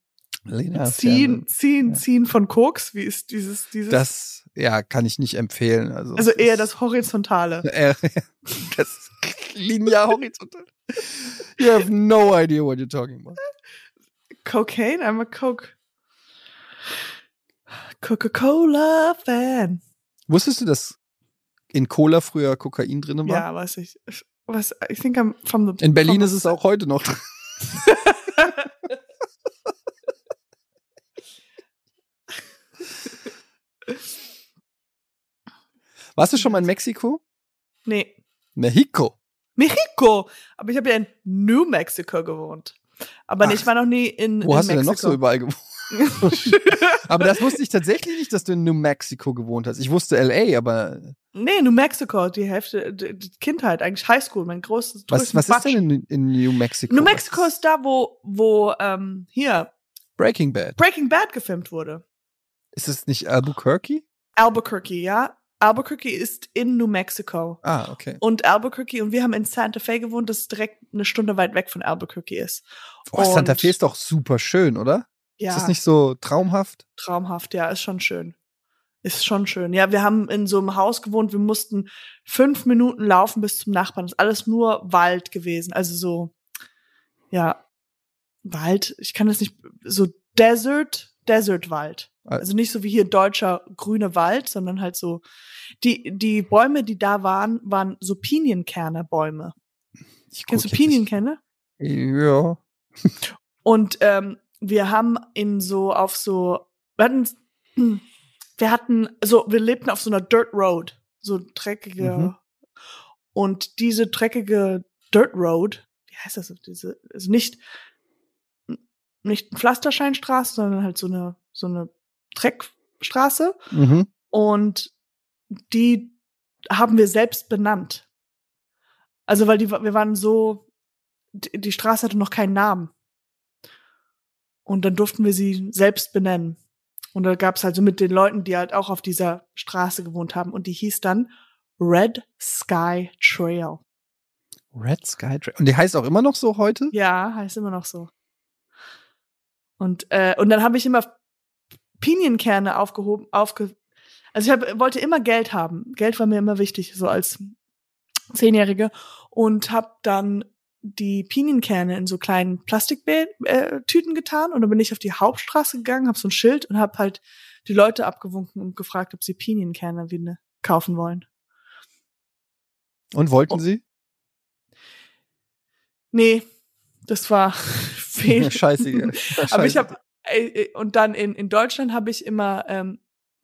Lena, Ziehen. Ziehen, Ja. Ziehen von Koks, wie ist dieses, dieses? Das, ja, kann ich nicht empfehlen. Also, also eher das Horizontale. Das linear horizontal. You have no idea what you're talking about. Cocaine? I'm a Coke. Coca-Cola-Fan. Wusstest du, dass in Cola früher Kokain drin war? Ja, weiß ich. Was, I think I'm from the. In Berlin ist es auch heute noch. drin. Warst du schon mal in Mexiko? Nee. Mexico. Mexiko. Aber ich habe ja in New Mexico gewohnt. Aber Ach, ich war noch nie in, Wo in hast du Mexiko. denn noch so überall gewohnt? Aber das wusste ich tatsächlich nicht, dass du in New Mexico gewohnt hast. Ich wusste LA, aber. Nee, New Mexico, die Hälfte, die Kindheit, eigentlich Highschool, mein großes. Was, was ist denn in, in New Mexico? New Mexico ist da, wo, wo, ähm, hier, Breaking Bad. Breaking Bad gefilmt wurde. Ist es nicht Albuquerque? Albuquerque, ja. Albuquerque ist in New Mexico. Ah, okay. Und Albuquerque, und wir haben in Santa Fe gewohnt, das direkt eine Stunde weit weg von Albuquerque ist. Oh, Santa Fe ist doch super schön, oder? Ja, Ist das nicht so traumhaft? traumhaft, ja, ist schon schön. Ist schon schön. Ja, wir haben in so einem Haus gewohnt, wir mussten fünf Minuten laufen bis zum Nachbarn. Das ist alles nur Wald gewesen. Also so, ja, Wald, ich kann das nicht, so Desert, Desertwald. Ah. Also nicht so wie hier deutscher grüner Wald, sondern halt so, die, die Bäume, die da waren, waren so Pinienkernerbäume. Ich Kennst du. Pinienkerne? Ja. Und ähm, wir haben in so auf so wir hatten, wir hatten so wir lebten auf so einer Dirt Road, so dreckige Mhm. und diese dreckige Dirt Road, wie heißt das? Diese also nicht nicht eine Pflastersteinstraße, sondern halt so eine so eine Dreckstraße Mhm. und die haben wir selbst benannt. Also weil die wir waren so die die Straße hatte noch keinen Namen. Und dann durften wir sie selbst benennen. Und da gab's halt so mit den Leuten, die halt auch auf dieser Straße gewohnt haben. Und die hieß dann Red Sky Trail. Red Sky Trail. Und die heißt auch immer noch so heute? Ja, heißt immer noch so. Und, äh, und dann habe ich immer Pinienkerne aufgehoben, aufge. Also ich hab, wollte immer Geld haben. Geld war mir immer wichtig, so als Zehnjährige. Und habe dann die Pinienkerne in so kleinen Plastiktüten äh, getan. Und dann bin ich auf die Hauptstraße gegangen, habe so ein Schild und habe halt die Leute abgewunken und gefragt, ob sie Pinienkerne wie ne, kaufen wollen. Und wollten Oh. sie? Nee, das war fehl. Scheiße. Aber ich habe und dann in in Deutschland habe ich immer ähm,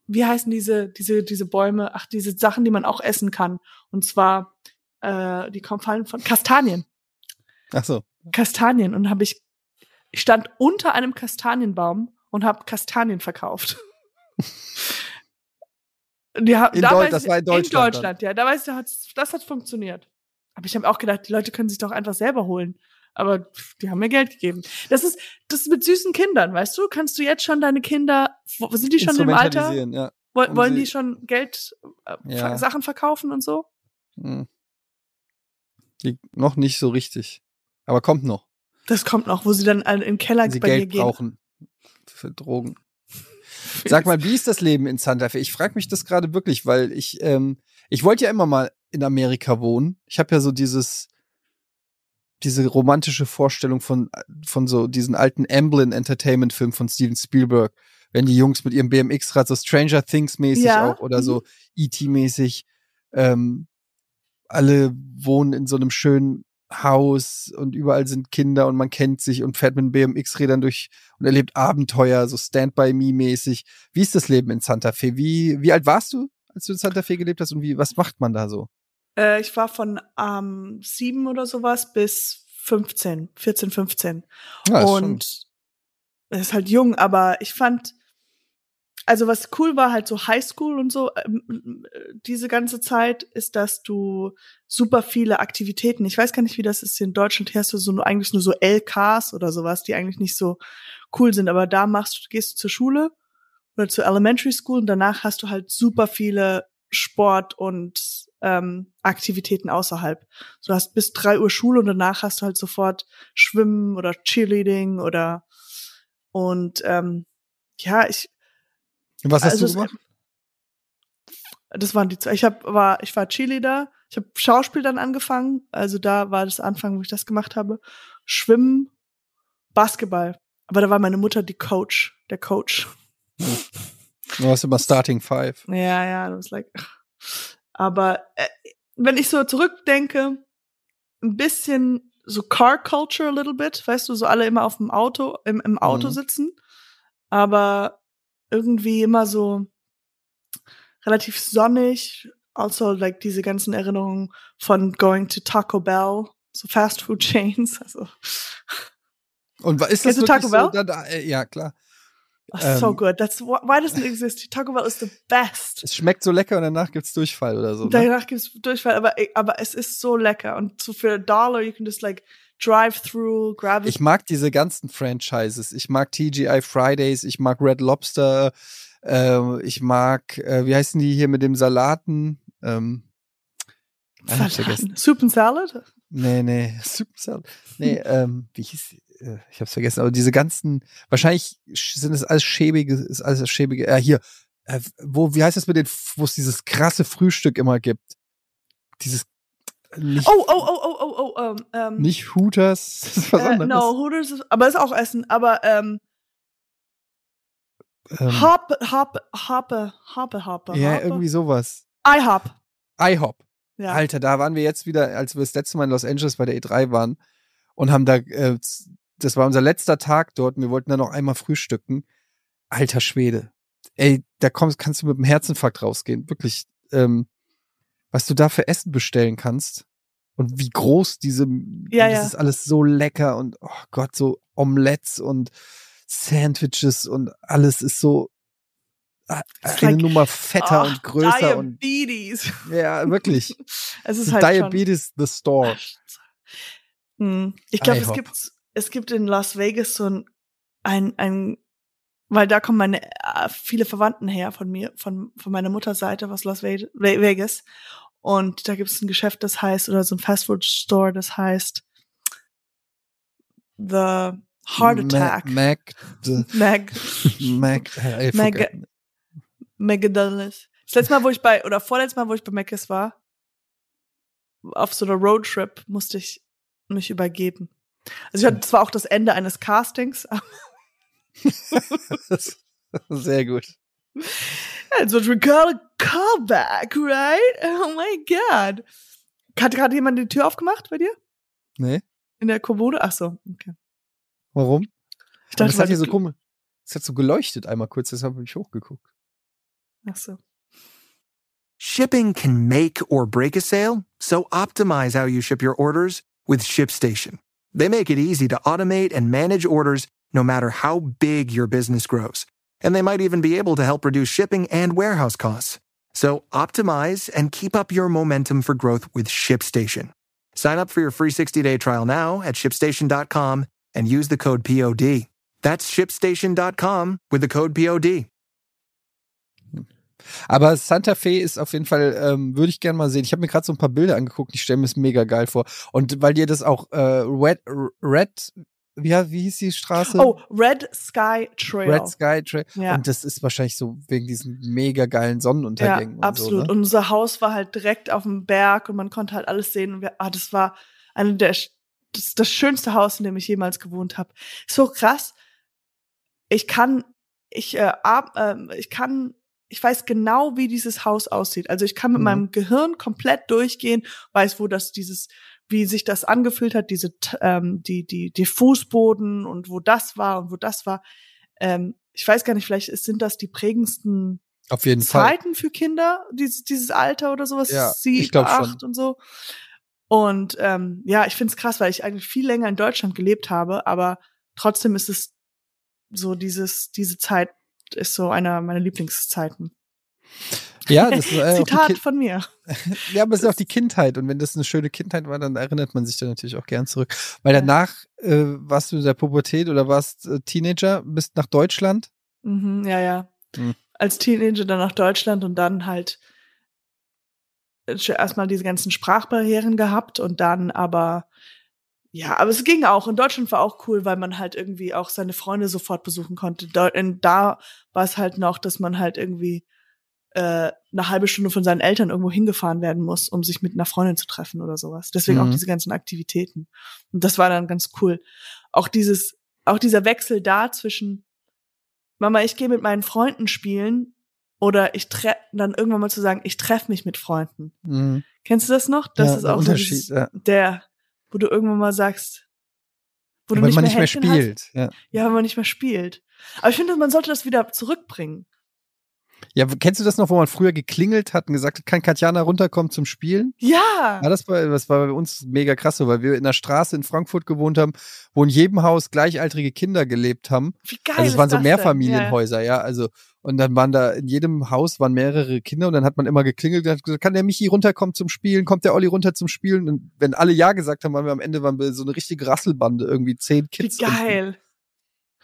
wie heißen diese diese diese Bäume? Ach, diese Sachen, die man auch essen kann. Und zwar äh, die kommen fallen von Kastanien. Ach so. Kastanien und habe ich ich stand unter einem Kastanienbaum und habe Kastanien verkauft. Die haben, In da Deu- weiß das ich- war in Deutschland In Deutschland, ja. Da weiß ich, das hat funktioniert. Aber ich habe auch gedacht, die Leute können sich doch einfach selber holen. Aber die haben mir Geld gegeben. Das ist, das ist mit süßen Kindern, weißt du? Kannst du jetzt schon deine Kinder, sind die schon im Alter? Ja. Woll, wollen die schon Geld, äh, Ja. Sachen verkaufen und so? Hm. Die, noch nicht so richtig. Aber kommt noch. Das kommt noch, wo sie dann alle im Keller sie bei dir Geld gehen. brauchen. Für Drogen. Sag mal, wie ist das Leben in Santa Fe? Ich frage mich das gerade wirklich, weil ich, ähm, ich wollte ja immer mal in Amerika wohnen. Ich habe ja so dieses, diese romantische Vorstellung von, von so diesen alten Amblin Entertainment Film von Steven Spielberg. Wenn die Jungs mit ihrem BMX-Rad so Stranger Things mäßig Ja, auch oder mhm. so E.T. mäßig, ähm, alle wohnen in so einem schönen Haus und überall sind Kinder und man kennt sich und fährt mit BMX-Rädern durch und erlebt Abenteuer, so Stand-by-Me-mäßig. Wie ist das Leben in Santa Fe? Wie, wie alt warst du, als du in Santa Fe gelebt hast und wie, was macht man da so? Äh, ich war von ähm, sieben oder sowas bis 15, 14, 15. Ja, und es ist halt jung, aber ich fand, also was cool war, halt so Highschool und so, ähm, äh, diese ganze Zeit, ist, dass du super viele Aktivitäten, ich weiß gar nicht, wie das ist in Deutschland, hier hast du so nur, eigentlich nur so LKs oder sowas, die eigentlich nicht so cool sind, aber da machst du, gehst du zur Schule oder zur Elementary School und danach hast du halt super viele Sport und ähm, Aktivitäten außerhalb. Du hast bis drei Uhr Schule und danach hast du halt sofort Schwimmen oder Cheerleading oder und ähm, ja, ich was hast also du es- gemacht? das waren die zwei. Ich hab, war ich war Cheerleader, ich habe Schauspiel dann angefangen, also da war das Anfang, wo ich das gemacht habe. Schwimmen, Basketball. Aber da war meine Mutter die Coach, der Coach. Du hast immer Starting Five. Ja, ja, das was like. Aber äh, wenn ich so zurückdenke, ein bisschen so Car Culture a little bit, weißt du, so alle immer auf dem Auto, im, im Auto Mhm. sitzen, aber irgendwie immer so relativ sonnig. Also like diese ganzen Erinnerungen von going to Taco Bell, so Fast Food Chains, also Und ist das Kennst Taco so? Bell? Da, da, äh, ja, klar. Oh, so Ähm, good. That's wh- why doesn't it exist? Taco Bell is the best. Es schmeckt so lecker und danach gibt's Durchfall oder so. Ne? Danach gibt's Durchfall, aber, aber es ist so lecker. Und so für a dollar, you can just like drive through, grab it. Ich mag diese ganzen Franchises. Ich mag TGI Fridays, ich mag Red Lobster, äh, ich mag, äh, wie heißen die hier mit dem Salaten? Ähm, vergessen. Soup and Salad? Nee, nee, Super Salad. Nee, ähm, wie hieß? Äh, Ich hab's vergessen, aber diese ganzen, wahrscheinlich sch- sind es alles schäbige, ist alles schäbige, äh, hier, äh, wo, wie heißt das mit den, wo es dieses krasse Frühstück immer gibt? Dieses, nicht, Oh, oh, oh, oh, oh, oh, ähm, ähm, nicht Hooters, das ist was äh, anderes. no, Hooters ist, aber ist auch Essen, aber, ähm, ähm, Hop, Hop, Hoppe, Hoppe, Hoppe, ja, Hoppe. irgendwie sowas. IHOP. IHOP. Ja. Alter, da waren wir jetzt wieder, als wir das letzte Mal in Los Angeles bei der E3 waren und haben da, äh, das war unser letzter Tag dort und wir wollten da noch einmal frühstücken. Alter Schwede. Ey, da kommst, kannst du mit dem Herzinfarkt rausgehen. Wirklich, ähm, was du da für Essen bestellen kannst und wie groß diese, Ja, das ja. ist alles so lecker und oh Gott, so Omelettes und Sandwiches und alles ist so äh, It's eine like, Nummer fetter Oh, und größer und Diabetes. ja, wirklich. es ist halt schon, Diabetes the Store. Hm. Ich glaube, es gibt, es gibt in Las Vegas so ein, ein, ein weil da kommen meine äh, viele Verwandten her von mir, von, von meiner Mutterseite aus Las Ve- Ve- Vegas. Und da gibt es ein Geschäft, das heißt, oder so ein Fastfood Store, das heißt The Heart Attack. Mac, Mac, Mac- forget. McDonald's. Das letzte Mal, wo ich bei, oder vorletztes Mal, wo ich bei Mc's war, auf so einer Roadtrip, musste ich mich übergeben. Also ich hatte zwar auch das Ende eines Castings, aber Sehr gut. also we got a callback, right? Oh my God. Hat gerade jemand die Tür aufgemacht bei dir? Nee, In der Kommode? Ach so, okay. warum? Ich dachte, das hat hier so komisch. Es hat so geleuchtet einmal kurz, deshalb habe ich hochgeguckt. Ach so. Shipping can make or break a sale, so optimize how you ship your orders with ShipStation. They make it easy to automate and manage orders no matter how big your business grows. And they might even be able to help reduce shipping and warehouse costs. So optimize and keep up your momentum for growth with ShipStation. Sign up for your free 60-day trial now at shipstation.com and use the code POD. That's shipstation.com with the code POD. Aber Santa Fe ist auf jeden Fall, ähm, würde ich gerne mal sehen. Ich habe mir gerade so ein paar Bilder angeguckt, ich stelle mir es mega geil vor. Und weil dir das auch äh, Red, Red, wie, wie hieß die Straße? Oh, Red Sky Trail. Red Sky Trail. Ja. Und das ist wahrscheinlich so wegen diesen mega geilen Ja, Sonnenuntergängen. und absolut. So, ne? Und unser Haus war halt direkt auf dem Berg und man konnte halt alles sehen. Und wir, ah, das war eine der, das, das schönste Haus, in dem ich jemals gewohnt habe. So krass. Ich kann, ich, äh, ab, ähm, ich kann, ich weiß genau, wie dieses Haus aussieht. Also ich kann mit Mhm. meinem Gehirn komplett durchgehen, weiß, wo das dieses, wie sich das angefühlt hat, diese, ähm, die, die, die Fußboden und wo das war und wo das war. Ähm, ich weiß gar nicht, vielleicht ist- sind das die prägendsten Auf jeden Fall. Zeiten für Kinder, dieses, dieses Alter oder sowas, Ja, sieben, glaub schon. acht und so. Und ähm, ja, ich find's krass, weil ich eigentlich viel länger in Deutschland gelebt habe, aber trotzdem ist es so dieses, diese Zeit ist so einer meiner Lieblingszeiten. Ja, das ist, äh, Zitat von mir. ja, aber es ist auch die Kindheit. Und wenn das eine schöne Kindheit war, dann erinnert man sich da natürlich auch gern zurück. Weil danach äh, warst du in der Pubertät oder warst äh, Teenager, bist nach Deutschland. Mhm, ja, ja. Mhm. Als Teenager dann nach Deutschland und dann halt erstmal diese ganzen Sprachbarrieren gehabt und dann aber ja, aber es ging auch. In Deutschland war auch cool, weil man halt irgendwie auch seine Freunde sofort besuchen konnte. Da, da war es halt noch, dass man halt irgendwie äh, eine halbe Stunde von seinen Eltern irgendwo hingefahren werden muss, um sich mit einer Freundin zu treffen oder sowas. Deswegen Mhm. auch diese ganzen Aktivitäten. Und das war dann ganz cool. Auch dieses, auch dieser Wechsel da zwischen Mama, ich gehe mit meinen Freunden spielen oder ich treffe dann irgendwann mal zu sagen, ich treffe mich mit Freunden. Mhm. Kennst du das noch? Das Ja, ist auch so dieses, ja. der, wo du irgendwann mal sagst, wo du Weil nicht man mehr nicht mehr Händchen hast. spielt. Ja. Ja, wenn man nicht mehr spielt. Aber ich finde, man sollte das wieder zurückbringen. Ja, kennst du das noch, wo man früher geklingelt hat und gesagt hat, kann Katjana runterkommen zum Spielen? Ja. Ja, das war, das war bei uns mega krass weil wir in der Straße in Frankfurt gewohnt haben, wo in jedem Haus gleichaltrige Kinder gelebt haben. Wie geil Also es waren ist so Mehrfamilienhäuser, ja. Also, und dann waren da in jedem Haus waren mehrere Kinder und dann hat man immer geklingelt und hat gesagt, kann der Michi runterkommen zum Spielen? Kommt der Olli runter zum Spielen? Und wenn alle Ja gesagt haben, waren wir am Ende waren wir so eine richtige Rasselbande, irgendwie zehn? Kids. Wie geil. Und,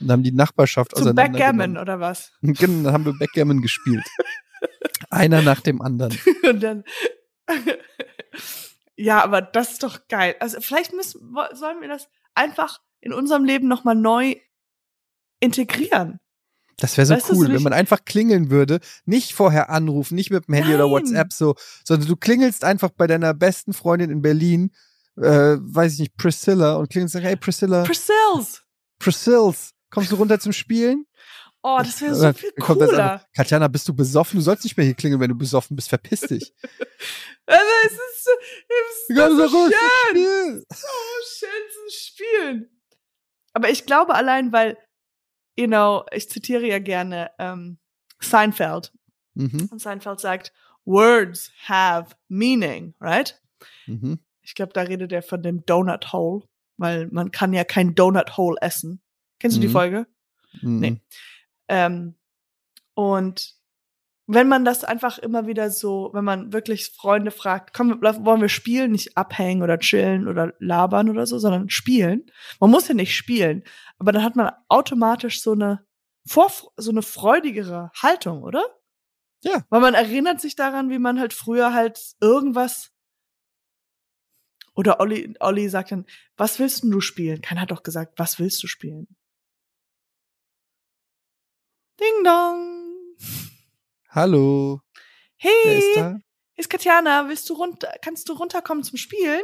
und haben die Nachbarschaft auseinandergenommen. Backgammon oder was? Genau, dann haben wir Backgammon gespielt. Einer nach dem anderen. Und dann. ja, aber das ist doch geil. Also vielleicht müssen, sollen wir das einfach in unserem Leben nochmal neu integrieren. Das wäre so Weißt cool, wenn man einfach klingeln würde, nicht vorher anrufen, nicht mit dem Handy oder Nein. WhatsApp so, sondern du klingelst einfach bei deiner besten Freundin in Berlin, äh, weiß ich nicht, Priscilla und klingelst und sagst, hey Priscilla, Priscilles. Priscilles, kommst du runter zum Spielen? Oh, das wäre so viel cooler. Katjana, bist du besoffen? Du sollst nicht mehr hier klingeln, wenn du besoffen bist. Verpiss dich. Also, es ist, so- es ist so so schön. so schön zu spielen. Aber ich glaube allein, weil, you know, ich zitiere ja gerne ähm, Seinfeld. Mhm, Und Seinfeld sagt, Words have meaning, right? mhm. Ich glaube, da redet er von dem Donut Hole, weil man kann ja kein Donut Hole essen. Kennst du die Mhm. Folge? mhm. Nee. Ähm, und wenn man das einfach immer wieder so, wenn man wirklich Freunde fragt, komm, wollen wir spielen, nicht abhängen oder chillen oder labern oder so, sondern spielen. Man muss ja nicht spielen, aber dann hat man automatisch so eine vor, so eine freudigere Haltung, oder? Ja. Weil man erinnert sich daran, wie man halt früher halt irgendwas oder Olli, Olli sagt dann, was willst denn du spielen? Keiner hat doch gesagt, was willst du spielen? Ding dong. Hallo, wer ist Hey, da? ist Katjana, willst du runter, kannst du runterkommen zum Spielen?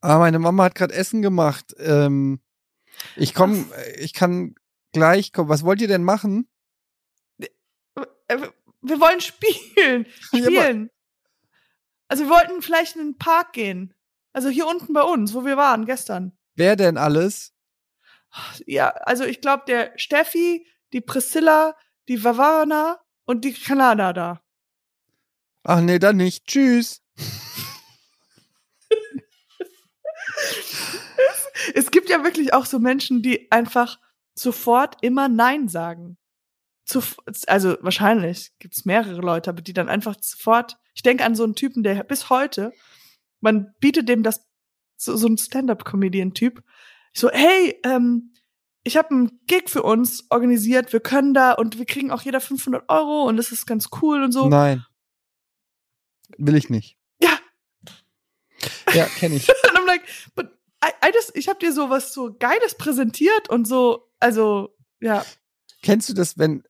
Ah, meine Mama hat gerade Essen gemacht. Ähm, ich komm, ich kann gleich kommen. Was wollt ihr denn machen? Äh, Wir wollen spielen. Spielen. Also wir wollten vielleicht in den Park gehen. Also hier unten bei uns, wo wir waren gestern. Wer denn alles? Ja, also ich glaube der Steffi, die Priscilla, die Vavana und die Kanada da. Ach nee, dann nicht. Tschüss. Es gibt ja wirklich auch so Menschen, die einfach sofort immer Nein sagen. Zu, also wahrscheinlich gibt es mehrere Leute, aber die dann einfach sofort. Ich denke an so einen Typen, der bis heute, man bietet dem das so, so ein Stand-up-Comedian-Typ. So, hey, ähm, ich habe einen Gig für uns organisiert, wir können da und wir kriegen auch jeder 500 Euro und das ist ganz cool und so. Nein. Will ich nicht. Ja. Ja, kenne ich. Und I'm like, but I, I just, ich habe dir so was so Geiles präsentiert und so, also, ja. Kennst du das, wenn,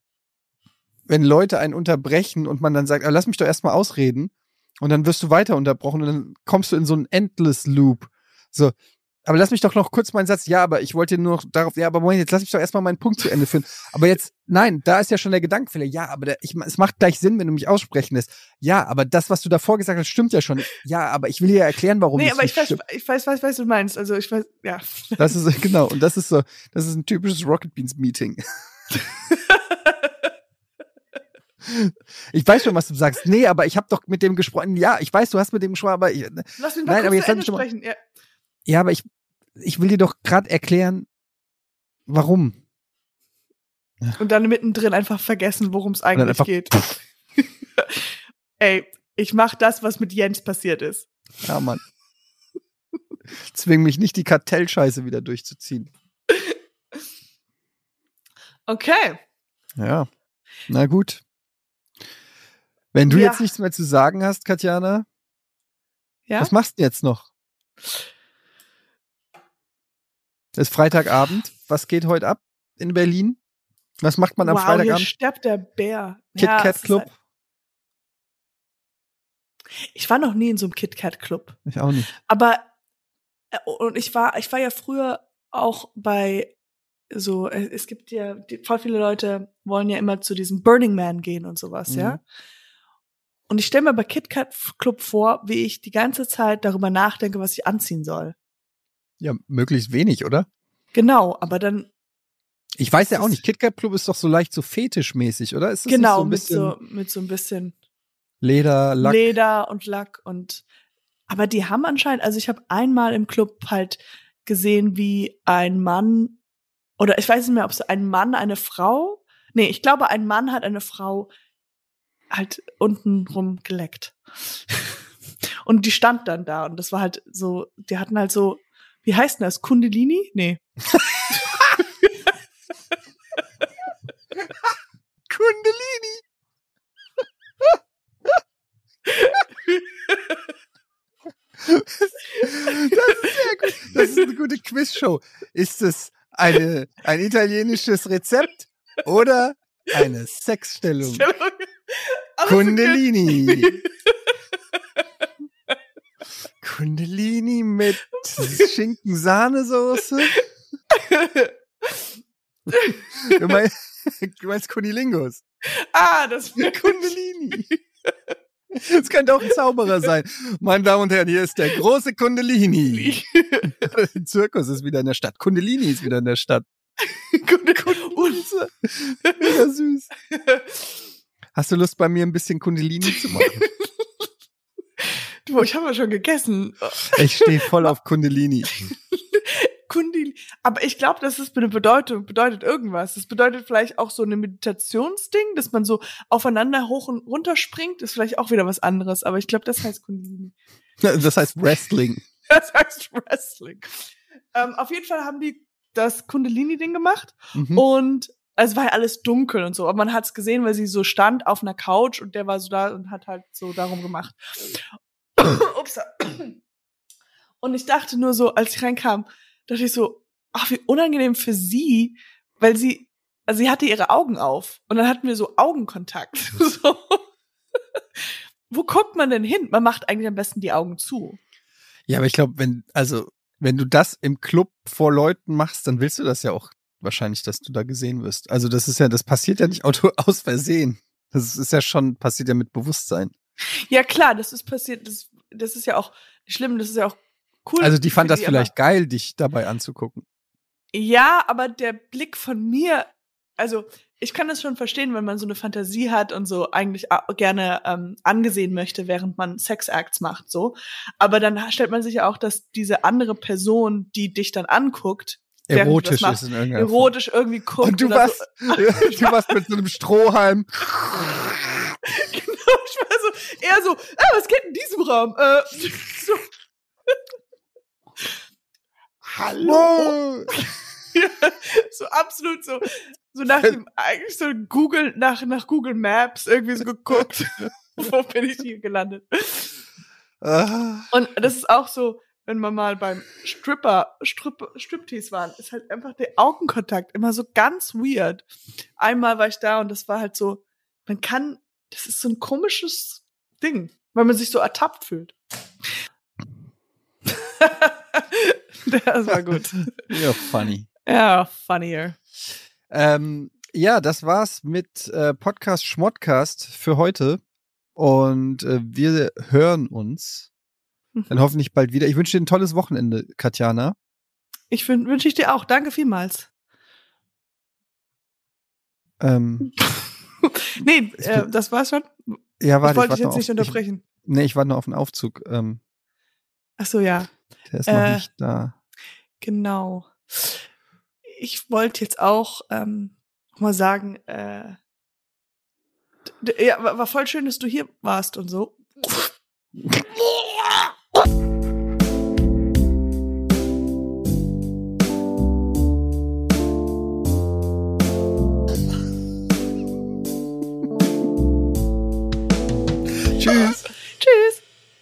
wenn Leute einen unterbrechen und man dann sagt, ah, lass mich doch erstmal ausreden und dann wirst du weiter unterbrochen und dann kommst du in so einen Endless Loop. So, aber lass mich doch noch kurz meinen Satz, ja, aber ich wollte nur noch darauf, ja, aber Moment, jetzt lass mich doch erstmal meinen Punkt zu Ende führen. Aber jetzt, nein, da ist ja schon der Gedankenfehler. Ja, aber der, ich, es macht gleich Sinn, wenn du mich aussprechen lässt. Ja, aber das, was du davor gesagt hast, stimmt ja schon. Ja, aber ich will dir ja erklären, warum nee, es aber ich weiß, ich weiß, was, was du meinst. Also ich weiß, ja. Das ist, genau, und das ist so, das ist ein typisches Rocket Beans Meeting. Ich weiß schon, was du sagst. Nee, aber ich habe doch mit dem gesprochen. Ja, ich weiß, du hast mit dem gesprochen, aber ich, Lass mich Nein, mal kurz aber jetzt zu Ende sprechen. Ja. ja, aber ich, ich will dir doch gerade erklären, warum. Und dann mittendrin einfach vergessen, worum es eigentlich geht. Ey, ich mach das, was mit Jens passiert ist. Ja, Mann. Zwing mich nicht, die Kartellscheiße wieder durchzuziehen. Okay. Ja. Na gut. Wenn du Ja. jetzt nichts mehr zu sagen hast, Katjana, Ja. was machst du jetzt noch? Es ist Freitagabend. Was geht heute ab in Berlin? Was macht man am wow, hier Freitagabend? sterbt der Bär. Kit Ja, Kat Club? ein- Ich war noch nie in so einem Kit Kat Club. Ich auch nicht. Aber äh, und ich war, ich war ja früher auch bei so, äh, es gibt ja, voll viele Leute wollen ja immer zu diesem Burning Man gehen und sowas, Mhm. ja. Und ich stelle mir bei Kit Kat Club vor, wie ich die ganze Zeit darüber nachdenke, was ich anziehen soll. Ja, möglichst wenig, oder? Genau, aber dann Ich weiß ja auch nicht, KitKat Club ist doch so leicht so fetischmäßig, oder? Ist das genau, so ein mit bisschen so, mit so ein bisschen Leder, Lack? Leder und Lack und aber die haben anscheinend, also ich habe einmal im Club halt gesehen, wie ein Mann oder ich weiß nicht mehr, ob es ein Mann, eine Frau, nee, ich glaube, ein Mann hat eine Frau halt unten rum geleckt. Und die stand dann da und das war halt so, die hatten halt so, wie heißt denn das? Kundalini? Nee. Kundalini. Das ist sehr gut. Das ist eine gute Quizshow. Ist es eine, ein italienisches Rezept oder eine Sexstellung? Aber Kundalini. Kundalini mit Schinken-Sahnesoße? Du meinst, du meinst Kunilingus? Ah, das wäre Kundalini. Das könnte auch ein Zauberer sein. Meine Damen und Herren, hier ist der große Kundalini. Der Zirkus ist wieder in der Stadt. Kundalini ist wieder in der Stadt. Unser. Ja, süß. Hast du Lust, bei mir ein bisschen Kundalini zu machen? Du, ich habe ja schon gegessen. Ich stehe voll auf Kundalini. Kundil. Aber ich glaube, das ist eine Bedeutung, bedeutet irgendwas. Das bedeutet vielleicht auch so eine Meditationsding, dass man so aufeinander hoch und runter springt, ist vielleicht auch wieder was anderes. Aber ich glaube, das heißt Kundalini. Das heißt Wrestling. Das heißt Wrestling. Ähm, auf jeden Fall haben die das Kundalini-Ding gemacht Mhm. und es war ja alles dunkel und so, aber man hat es gesehen, weil sie so stand auf einer Couch und der war so da und hat halt so darum gemacht. Ups. Und ich dachte nur so, als ich reinkam, dachte ich so, ach, wie unangenehm für sie, weil sie, also sie hatte ihre Augen auf und dann hatten wir so Augenkontakt. so. Wo guckt man denn hin? Man macht eigentlich am besten die Augen zu. Ja, aber ich glaube, wenn, also, wenn du das im Club vor Leuten machst, dann willst du das ja auch wahrscheinlich, dass du da gesehen wirst. Also, das ist ja, das passiert ja nicht auto aus Versehen. Das ist ja schon, passiert ja mit Bewusstsein. Ja, klar, das ist passiert, das, das ist ja auch schlimm, das ist ja auch cool. Also, die fand das die, vielleicht geil, dich dabei anzugucken. Ja, aber der Blick von mir, also ich kann das schon verstehen, wenn man so eine Fantasie hat und so eigentlich gerne ähm, angesehen möchte, während man Sexacts macht, so. Aber dann stellt man sich ja auch, dass diese andere Person, die dich dann anguckt, Erotisch machst, ist in irgendeiner Form. erotisch irgendwie guckt. Und du warst, so. du warst mit so einem Strohhalm. Ich war so, eher so, ah, was geht in diesem Raum? Äh, so. Hallo? Ja, so absolut so, so nach dem, eigentlich so Google, nach, nach Google Maps irgendwie so geguckt, wo bin ich hier gelandet. Ah. Und das ist auch so, wenn man mal beim Stripper, Strip, Striptease waren, ist halt einfach der Augenkontakt immer so ganz weird. Einmal war ich da und das war halt so, man kann, das ist so ein komisches Ding, weil man sich so ertappt fühlt. das war gut. Ja, funny. Ja, funnier. Ähm, ja, das war's mit äh, Podcast Schmodcast für heute. Und äh, wir hören uns dann hoffentlich bald wieder. Ich wünsche dir ein tolles Wochenende, Katjana. Ich wün- wünsche ich dir auch. Danke vielmals. Ähm, Nee, äh, das war's schon. ja, warte, ich wollte dich jetzt noch nicht auf, unterbrechen. Ich, nee, ich warte noch auf den Aufzug. Ähm, Ach so, ja. der ist noch Äh, nicht da. Genau. Ich wollte jetzt auch ähm, noch mal sagen, äh, ja, war war voll schön, dass du hier warst und so.